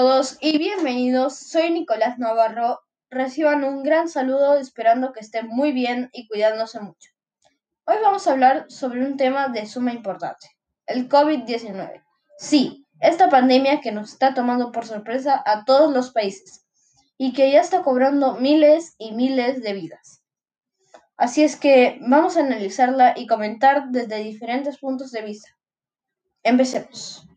todos y bienvenidos. Soy Nicolás Navarro. Reciban un gran saludo esperando que estén muy bien y cuidándose mucho. Hoy vamos a hablar sobre un tema de suma importancia, el COVID-19. Sí, esta pandemia que nos está tomando por sorpresa a todos los países y que ya está cobrando miles y miles de vidas. Así es que vamos a analizarla y comentar desde diferentes puntos de vista. Empecemos.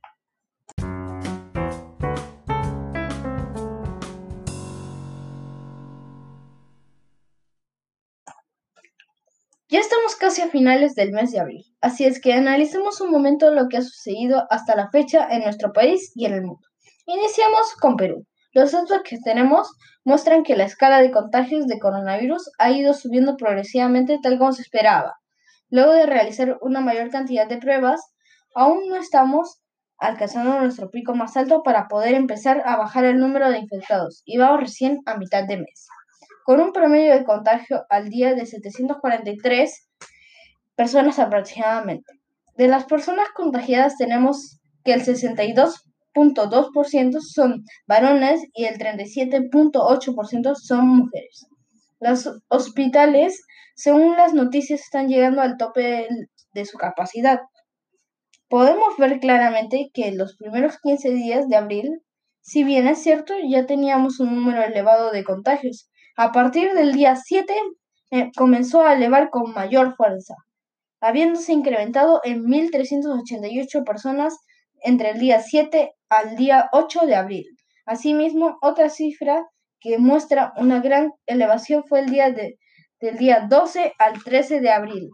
Ya estamos casi a finales del mes de abril, así es que analicemos un momento lo que ha sucedido hasta la fecha en nuestro país y en el mundo. Iniciamos con Perú. Los datos que tenemos muestran que la escala de contagios de coronavirus ha ido subiendo progresivamente tal como se esperaba. Luego de realizar una mayor cantidad de pruebas, aún no estamos alcanzando nuestro pico más alto para poder empezar a bajar el número de infectados y vamos recién a mitad de mes con un promedio de contagio al día de 743 personas aproximadamente. De las personas contagiadas tenemos que el 62.2% son varones y el 37.8% son mujeres. Los hospitales, según las noticias, están llegando al tope de su capacidad. Podemos ver claramente que en los primeros 15 días de abril, si bien es cierto, ya teníamos un número elevado de contagios, a partir del día 7 eh, comenzó a elevar con mayor fuerza, habiéndose incrementado en 1.388 personas entre el día 7 al día 8 de abril. Asimismo, otra cifra que muestra una gran elevación fue el día de, del día 12 al 13 de abril,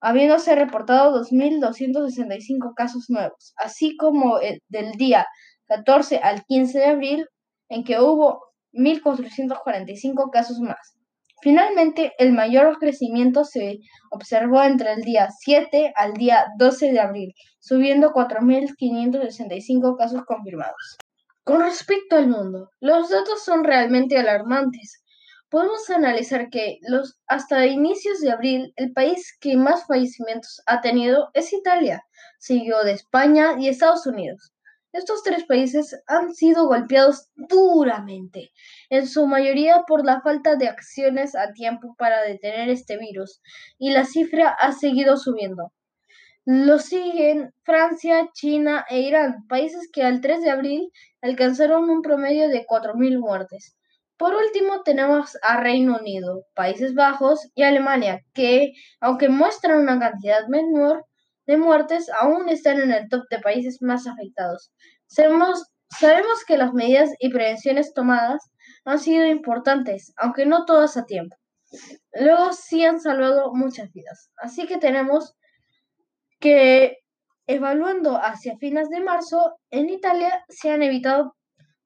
habiéndose reportado 2.265 casos nuevos, así como el, del día 14 al 15 de abril, en que hubo 1.445 casos más. Finalmente, el mayor crecimiento se observó entre el día 7 al día 12 de abril, subiendo 4.565 casos confirmados. Con respecto al mundo, los datos son realmente alarmantes. Podemos analizar que hasta inicios de abril el país que más fallecimientos ha tenido es Italia, seguido de España y Estados Unidos. Estos tres países han sido golpeados duramente, en su mayoría por la falta de acciones a tiempo para detener este virus, y la cifra ha seguido subiendo. Lo siguen Francia, China e Irán, países que al 3 de abril alcanzaron un promedio de 4.000 muertes. Por último tenemos a Reino Unido, Países Bajos y Alemania, que, aunque muestran una cantidad menor, de muertes aún están en el top de países más afectados. Sabemos, que las medidas y prevenciones tomadas han sido importantes, aunque no todas a tiempo. Luego sí han salvado muchas vidas. Así que tenemos que, evaluando hacia fines de marzo, en Italia se han evitado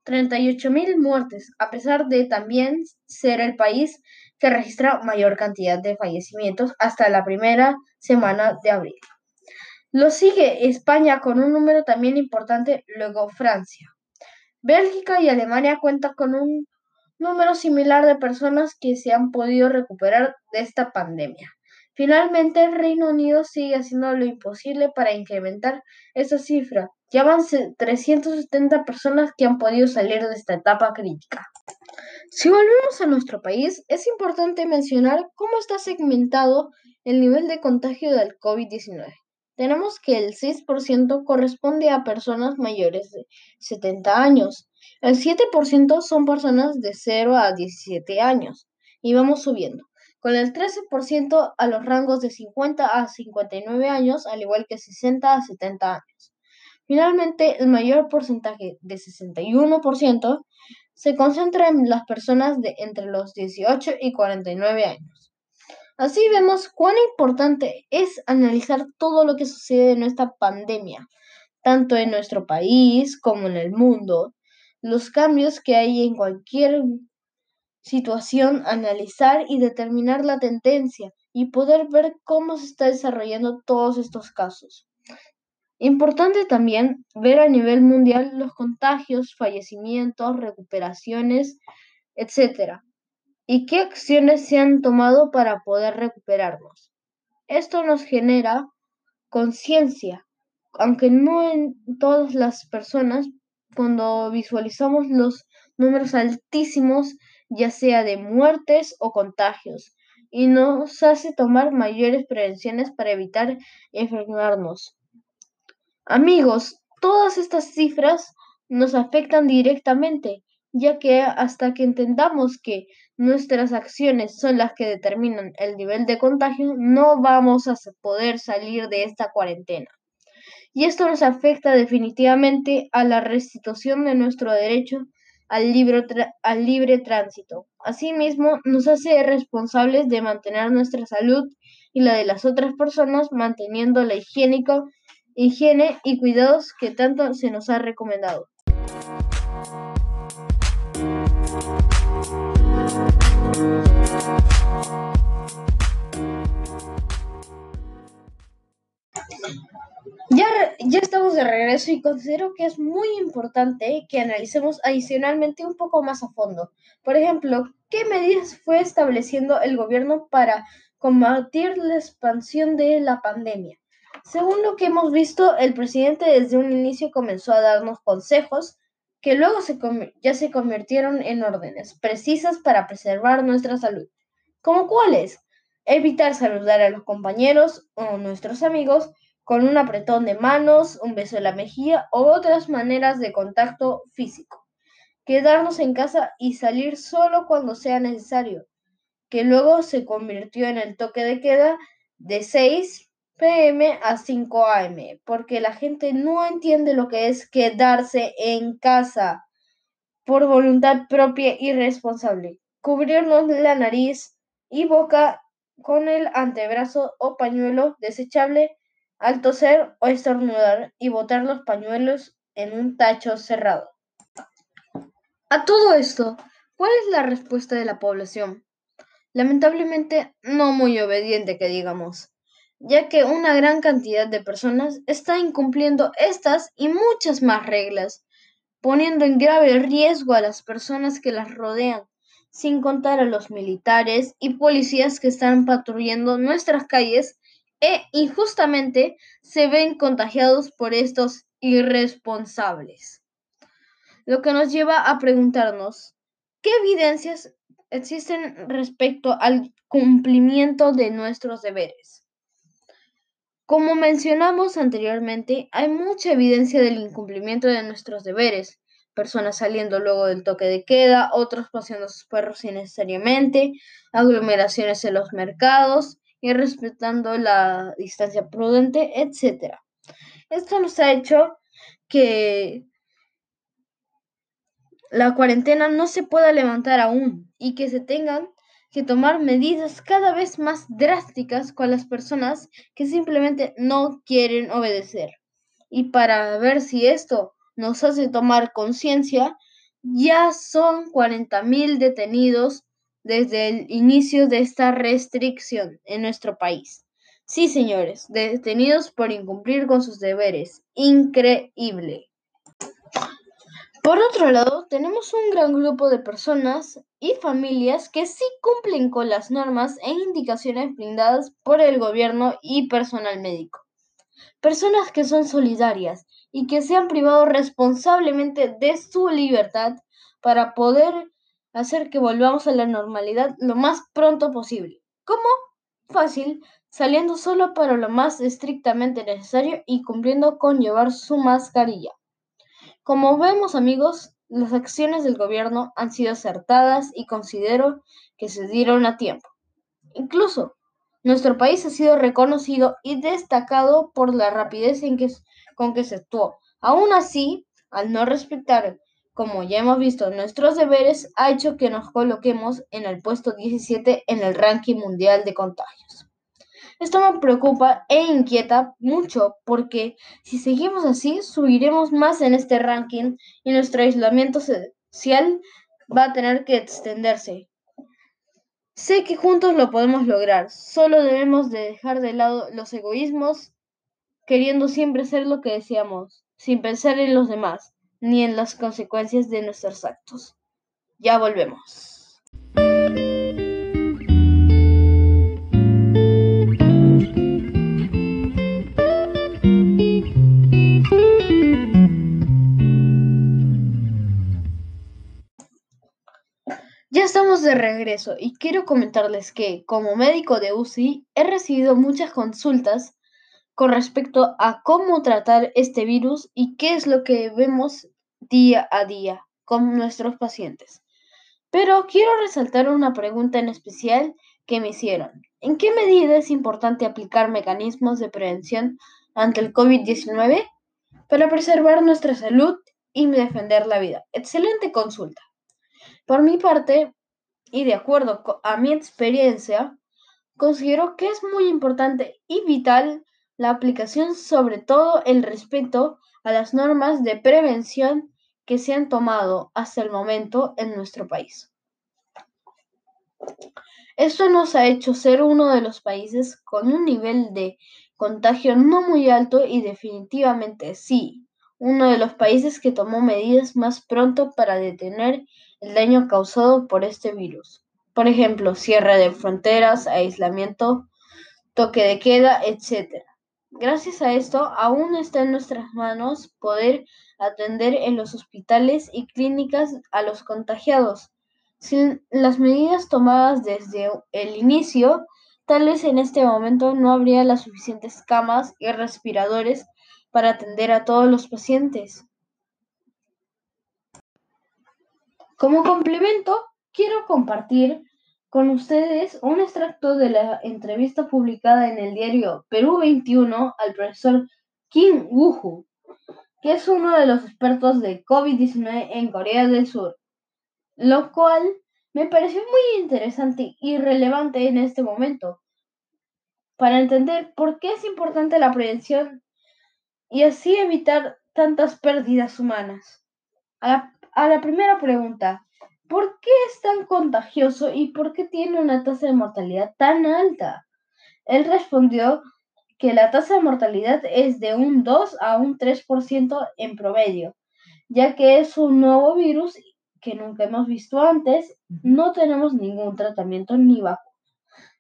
38.000 muertes, a pesar de también ser el país que registra mayor cantidad de fallecimientos hasta la primera semana de abril. Lo sigue España con un número también importante, luego Francia. Bélgica y Alemania cuentan con un número similar de personas que se han podido recuperar de esta pandemia. Finalmente, el Reino Unido sigue haciendo lo imposible para incrementar esa cifra. Ya van 370 personas que han podido salir de esta etapa crítica. Si volvemos a nuestro país, es importante mencionar cómo está segmentado el nivel de contagio del COVID-19 tenemos que el 6% corresponde a personas mayores de 70 años, el 7% son personas de 0 a 17 años y vamos subiendo, con el 13% a los rangos de 50 a 59 años, al igual que 60 a 70 años. Finalmente, el mayor porcentaje de 61% se concentra en las personas de entre los 18 y 49 años. Así vemos cuán importante es analizar todo lo que sucede en esta pandemia, tanto en nuestro país como en el mundo, los cambios que hay en cualquier situación, analizar y determinar la tendencia y poder ver cómo se está desarrollando todos estos casos. Importante también ver a nivel mundial los contagios, fallecimientos, recuperaciones, etc y qué acciones se han tomado para poder recuperarnos. Esto nos genera conciencia, aunque no en todas las personas cuando visualizamos los números altísimos, ya sea de muertes o contagios, y nos hace tomar mayores prevenciones para evitar enfermarnos. Amigos, todas estas cifras nos afectan directamente, ya que hasta que entendamos que nuestras acciones son las que determinan el nivel de contagio, no vamos a poder salir de esta cuarentena. Y esto nos afecta definitivamente a la restitución de nuestro derecho al libre, al libre tránsito. Asimismo, nos hace responsables de mantener nuestra salud y la de las otras personas, manteniendo la higiénico, higiene y cuidados que tanto se nos ha recomendado. Ya, ya estamos de regreso y considero que es muy importante que analicemos adicionalmente un poco más a fondo. Por ejemplo, ¿qué medidas fue estableciendo el gobierno para combatir la expansión de la pandemia? Según lo que hemos visto, el presidente desde un inicio comenzó a darnos consejos que luego se ya se convirtieron en órdenes precisas para preservar nuestra salud. ¿Como cuáles? Evitar saludar a los compañeros o nuestros amigos con un apretón de manos, un beso en la mejilla o otras maneras de contacto físico. Quedarnos en casa y salir solo cuando sea necesario, que luego se convirtió en el toque de queda de 6 pm a 5 am, porque la gente no entiende lo que es quedarse en casa por voluntad propia y responsable. Cubrirnos la nariz y boca con el antebrazo o pañuelo desechable al toser o estornudar y botar los pañuelos en un tacho cerrado. A todo esto, ¿cuál es la respuesta de la población? Lamentablemente no muy obediente que digamos, ya que una gran cantidad de personas está incumpliendo estas y muchas más reglas, poniendo en grave riesgo a las personas que las rodean, sin contar a los militares y policías que están patrullando nuestras calles e injustamente se ven contagiados por estos irresponsables. Lo que nos lleva a preguntarnos, ¿qué evidencias existen respecto al cumplimiento de nuestros deberes? Como mencionamos anteriormente, hay mucha evidencia del incumplimiento de nuestros deberes. Personas saliendo luego del toque de queda, otros paseando sus perros innecesariamente, aglomeraciones en los mercados, y respetando la distancia prudente, etc. Esto nos ha hecho que la cuarentena no se pueda levantar aún y que se tengan que tomar medidas cada vez más drásticas con las personas que simplemente no quieren obedecer. Y para ver si esto nos hace tomar conciencia, ya son 40.000 detenidos desde el inicio de esta restricción en nuestro país. Sí, señores, detenidos por incumplir con sus deberes. Increíble. Por otro lado, tenemos un gran grupo de personas y familias que sí cumplen con las normas e indicaciones brindadas por el gobierno y personal médico. Personas que son solidarias y que se han privado responsablemente de su libertad para poder hacer que volvamos a la normalidad lo más pronto posible. ¿Cómo? Fácil, saliendo solo para lo más estrictamente necesario y cumpliendo con llevar su mascarilla. Como vemos amigos, las acciones del gobierno han sido acertadas y considero que se dieron a tiempo. Incluso, nuestro país ha sido reconocido y destacado por la rapidez con que se actuó. Aún así, al no respetar como ya hemos visto, nuestros deberes ha hecho que nos coloquemos en el puesto 17 en el ranking mundial de contagios. Esto me preocupa e inquieta mucho porque si seguimos así, subiremos más en este ranking y nuestro aislamiento social va a tener que extenderse. Sé que juntos lo podemos lograr, solo debemos de dejar de lado los egoísmos, queriendo siempre ser lo que deseamos, sin pensar en los demás ni en las consecuencias de nuestros actos. Ya volvemos. Estamos de regreso y quiero comentarles que como médico de UCI he recibido muchas consultas con respecto a cómo tratar este virus y qué es lo que vemos día a día con nuestros pacientes. Pero quiero resaltar una pregunta en especial que me hicieron. ¿En qué medida es importante aplicar mecanismos de prevención ante el COVID-19 para preservar nuestra salud y defender la vida? Excelente consulta. Por mi parte, y de acuerdo a mi experiencia, considero que es muy importante y vital la aplicación, sobre todo el respeto a las normas de prevención que se han tomado hasta el momento en nuestro país. Esto nos ha hecho ser uno de los países con un nivel de contagio no muy alto y definitivamente sí, uno de los países que tomó medidas más pronto para detener el daño causado por este virus. Por ejemplo, cierre de fronteras, aislamiento, toque de queda, etc. Gracias a esto, aún está en nuestras manos poder atender en los hospitales y clínicas a los contagiados. Sin las medidas tomadas desde el inicio, tal vez en este momento no habría las suficientes camas y respiradores para atender a todos los pacientes. Como complemento, quiero compartir con ustedes un extracto de la entrevista publicada en el diario Perú 21 al profesor Kim Woo, que es uno de los expertos de COVID-19 en Corea del Sur, lo cual me pareció muy interesante y relevante en este momento para entender por qué es importante la prevención y así evitar tantas pérdidas humanas. A la, primera pregunta, ¿por qué es tan contagioso y por qué tiene una tasa de mortalidad tan alta? Él respondió que la tasa de mortalidad es de un 2 a un 3% en promedio, ya que es un nuevo virus que nunca hemos visto antes, no tenemos ningún tratamiento ni vacuna.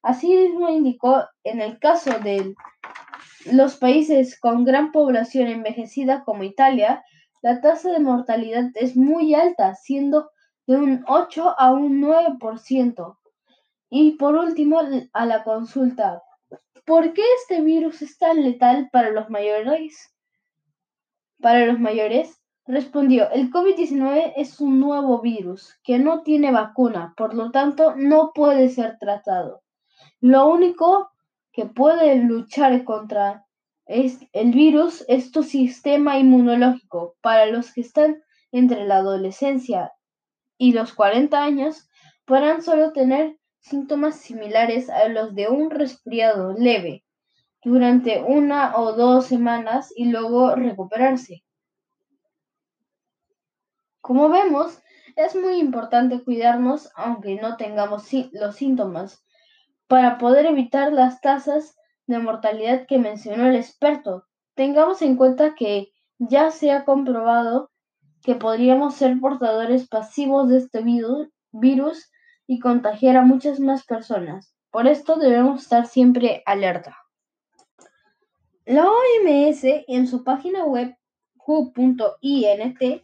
Asimismo indicó, en el caso de los países con gran población envejecida como Italia, la tasa de mortalidad es muy alta, siendo de un 8 a un 9%. Y por último, a la consulta, ¿por qué este virus es tan letal para los mayores? Para los mayores, respondió, el COVID-19 es un nuevo virus que no tiene vacuna, por lo tanto no puede ser tratado. Lo único que puede luchar contra el virus es tu sistema inmunológico. Para los que están entre la adolescencia y los 40 años, podrán solo tener síntomas similares a los de un resfriado leve durante una o dos semanas y luego recuperarse. Como vemos, es muy importante cuidarnos aunque no tengamos los síntomas para poder evitar las tasas de mortalidad que mencionó el experto. Tengamos en cuenta que ya se ha comprobado que podríamos ser portadores pasivos de este virus y contagiar a muchas más personas. Por esto debemos estar siempre alerta. La OMS en su página web q.int,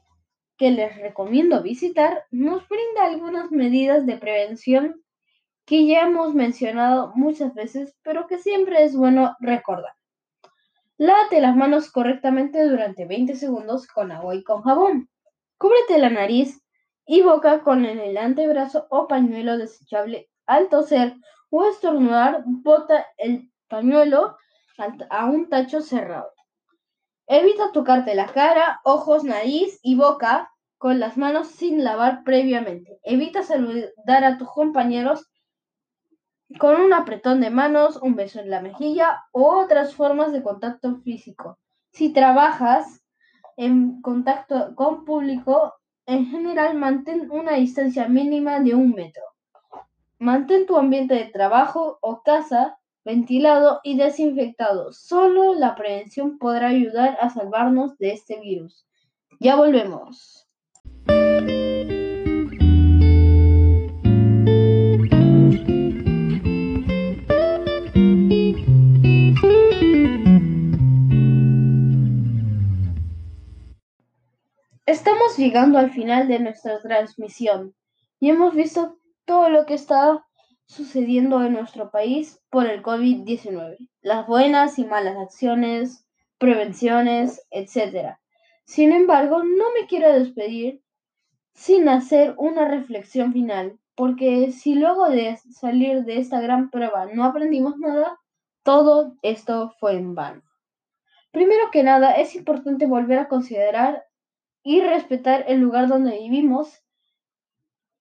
que les recomiendo visitar, nos brinda algunas medidas de prevención que ya hemos mencionado muchas veces, pero que siempre es bueno recordar. Lávate las manos correctamente durante 20 segundos con agua y con jabón. Cúbrete la nariz y boca con el antebrazo o pañuelo desechable al toser o estornudar, bota el pañuelo a un tacho cerrado. Evita tocarte la cara, ojos, nariz y boca con las manos sin lavar previamente. Evita saludar a tus compañeros con un apretón de manos, un beso en la mejilla u otras formas de contacto físico. Si trabajas en contacto con público, en general mantén una distancia mínima de un metro. Mantén tu ambiente de trabajo o casa ventilado y desinfectado. Solo la prevención podrá ayudar a salvarnos de este virus. Ya volvemos. Llegando al final de nuestra transmisión y hemos visto todo lo que está sucediendo en nuestro país por el COVID-19, las buenas y malas acciones, prevenciones, etc. Sin embargo, no me quiero despedir sin hacer una reflexión final, porque si luego de salir de esta gran prueba no aprendimos nada, todo esto fue en vano. Primero que nada, es importante volver a considerar y respetar el lugar donde vivimos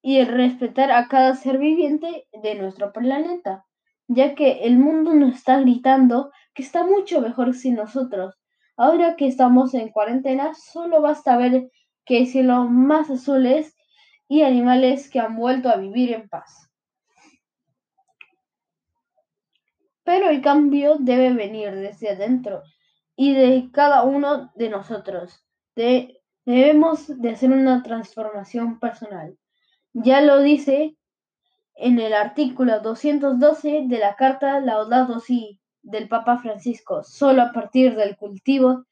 y el respetar a cada ser viviente de nuestro planeta, ya que el mundo nos está gritando que está mucho mejor sin nosotros. Ahora que estamos en cuarentena, solo basta ver que hay cielos más azules y animales que han vuelto a vivir en paz. Pero el cambio debe venir desde adentro y de cada uno de nosotros. Debemos de hacer una transformación personal. Ya lo dice en el artículo 212 de la Carta Laudato Si del Papa Francisco. Solo a partir del cultivo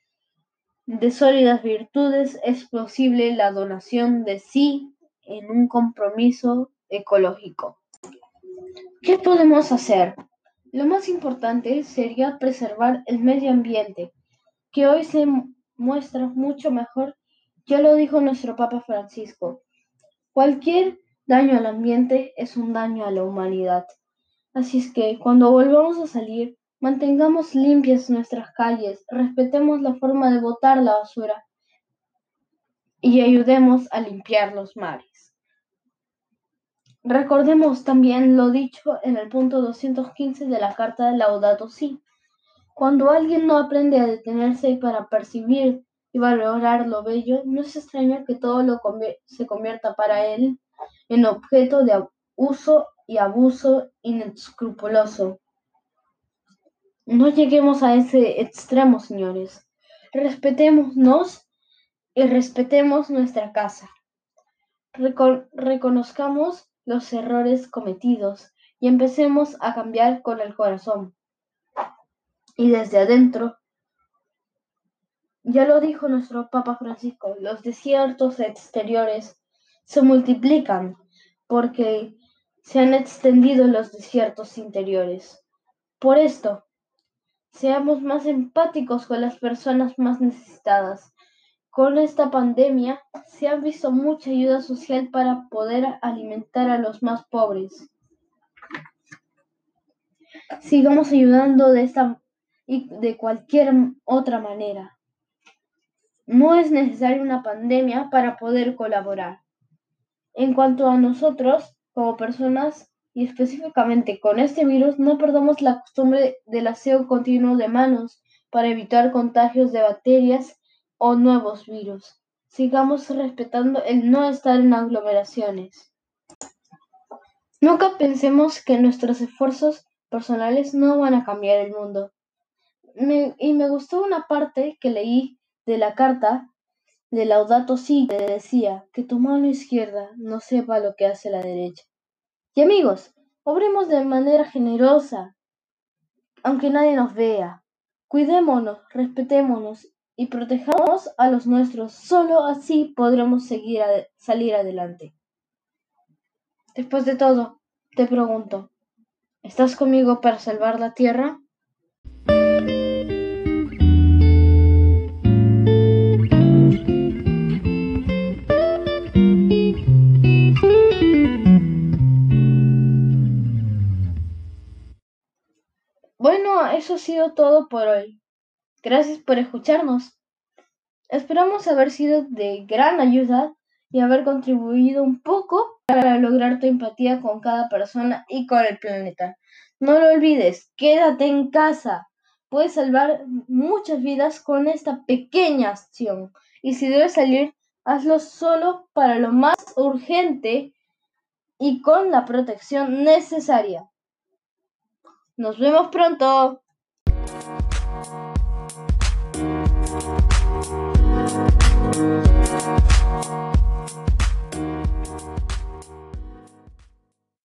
de sólidas virtudes es posible la donación de sí en un compromiso ecológico. ¿Qué podemos hacer? Lo más importante sería preservar el medio ambiente, que hoy se muestra mucho mejor, ya lo dijo nuestro Papa Francisco. Cualquier daño al ambiente es un daño a la humanidad. Así es que cuando volvamos a salir, mantengamos limpias nuestras calles, respetemos la forma de botar la basura y ayudemos a limpiar los mares. Recordemos también lo dicho en el punto 215 de la Carta de Laudato Si. Cuando alguien no aprende a detenerse para percibir y valorar lo bello, no es extraño que todo lo se convierta para él en objeto de uso y abuso inescrupuloso. No lleguemos a ese extremo, señores. Respetémonos y respetemos nuestra casa. reconozcamos los errores cometidos y empecemos a cambiar con el corazón. Y desde adentro, ya lo dijo nuestro Papa Francisco, los desiertos exteriores se multiplican porque se han extendido los desiertos interiores. Por esto, seamos más empáticos con las personas más necesitadas con esta pandemia se ha visto mucha ayuda social para poder alimentar a los más pobres. Sigamos ayudando de esta y de cualquier otra manera. No es necesaria una pandemia para poder colaborar. En cuanto a nosotros, como personas, y específicamente con este virus, no perdamos la costumbre del aseo continuo de manos para evitar contagios de bacterias o nuevos virus. Sigamos respetando el no estar en aglomeraciones. Nunca pensemos que nuestros esfuerzos personales no van a cambiar el mundo. y me gustó una parte que leí de la carta de Laudato Si que decía que tu mano izquierda no sepa lo que hace la derecha. Y amigos, obremos de manera generosa, aunque nadie nos vea. Cuidémonos, respetémonos y protejamos a los nuestros. Solo así podremos seguir salir adelante. Después de todo, te pregunto, ¿estás conmigo para salvar la Tierra? Eso ha sido todo por hoy. Gracias por escucharnos. Esperamos haber sido de gran ayuda y haber contribuido un poco para lograr tu empatía con cada persona y con el planeta. No lo olvides, quédate en casa. Puedes salvar muchas vidas con esta pequeña acción. Y si debes salir, hazlo solo para lo más urgente y con la protección necesaria. Nos vemos pronto.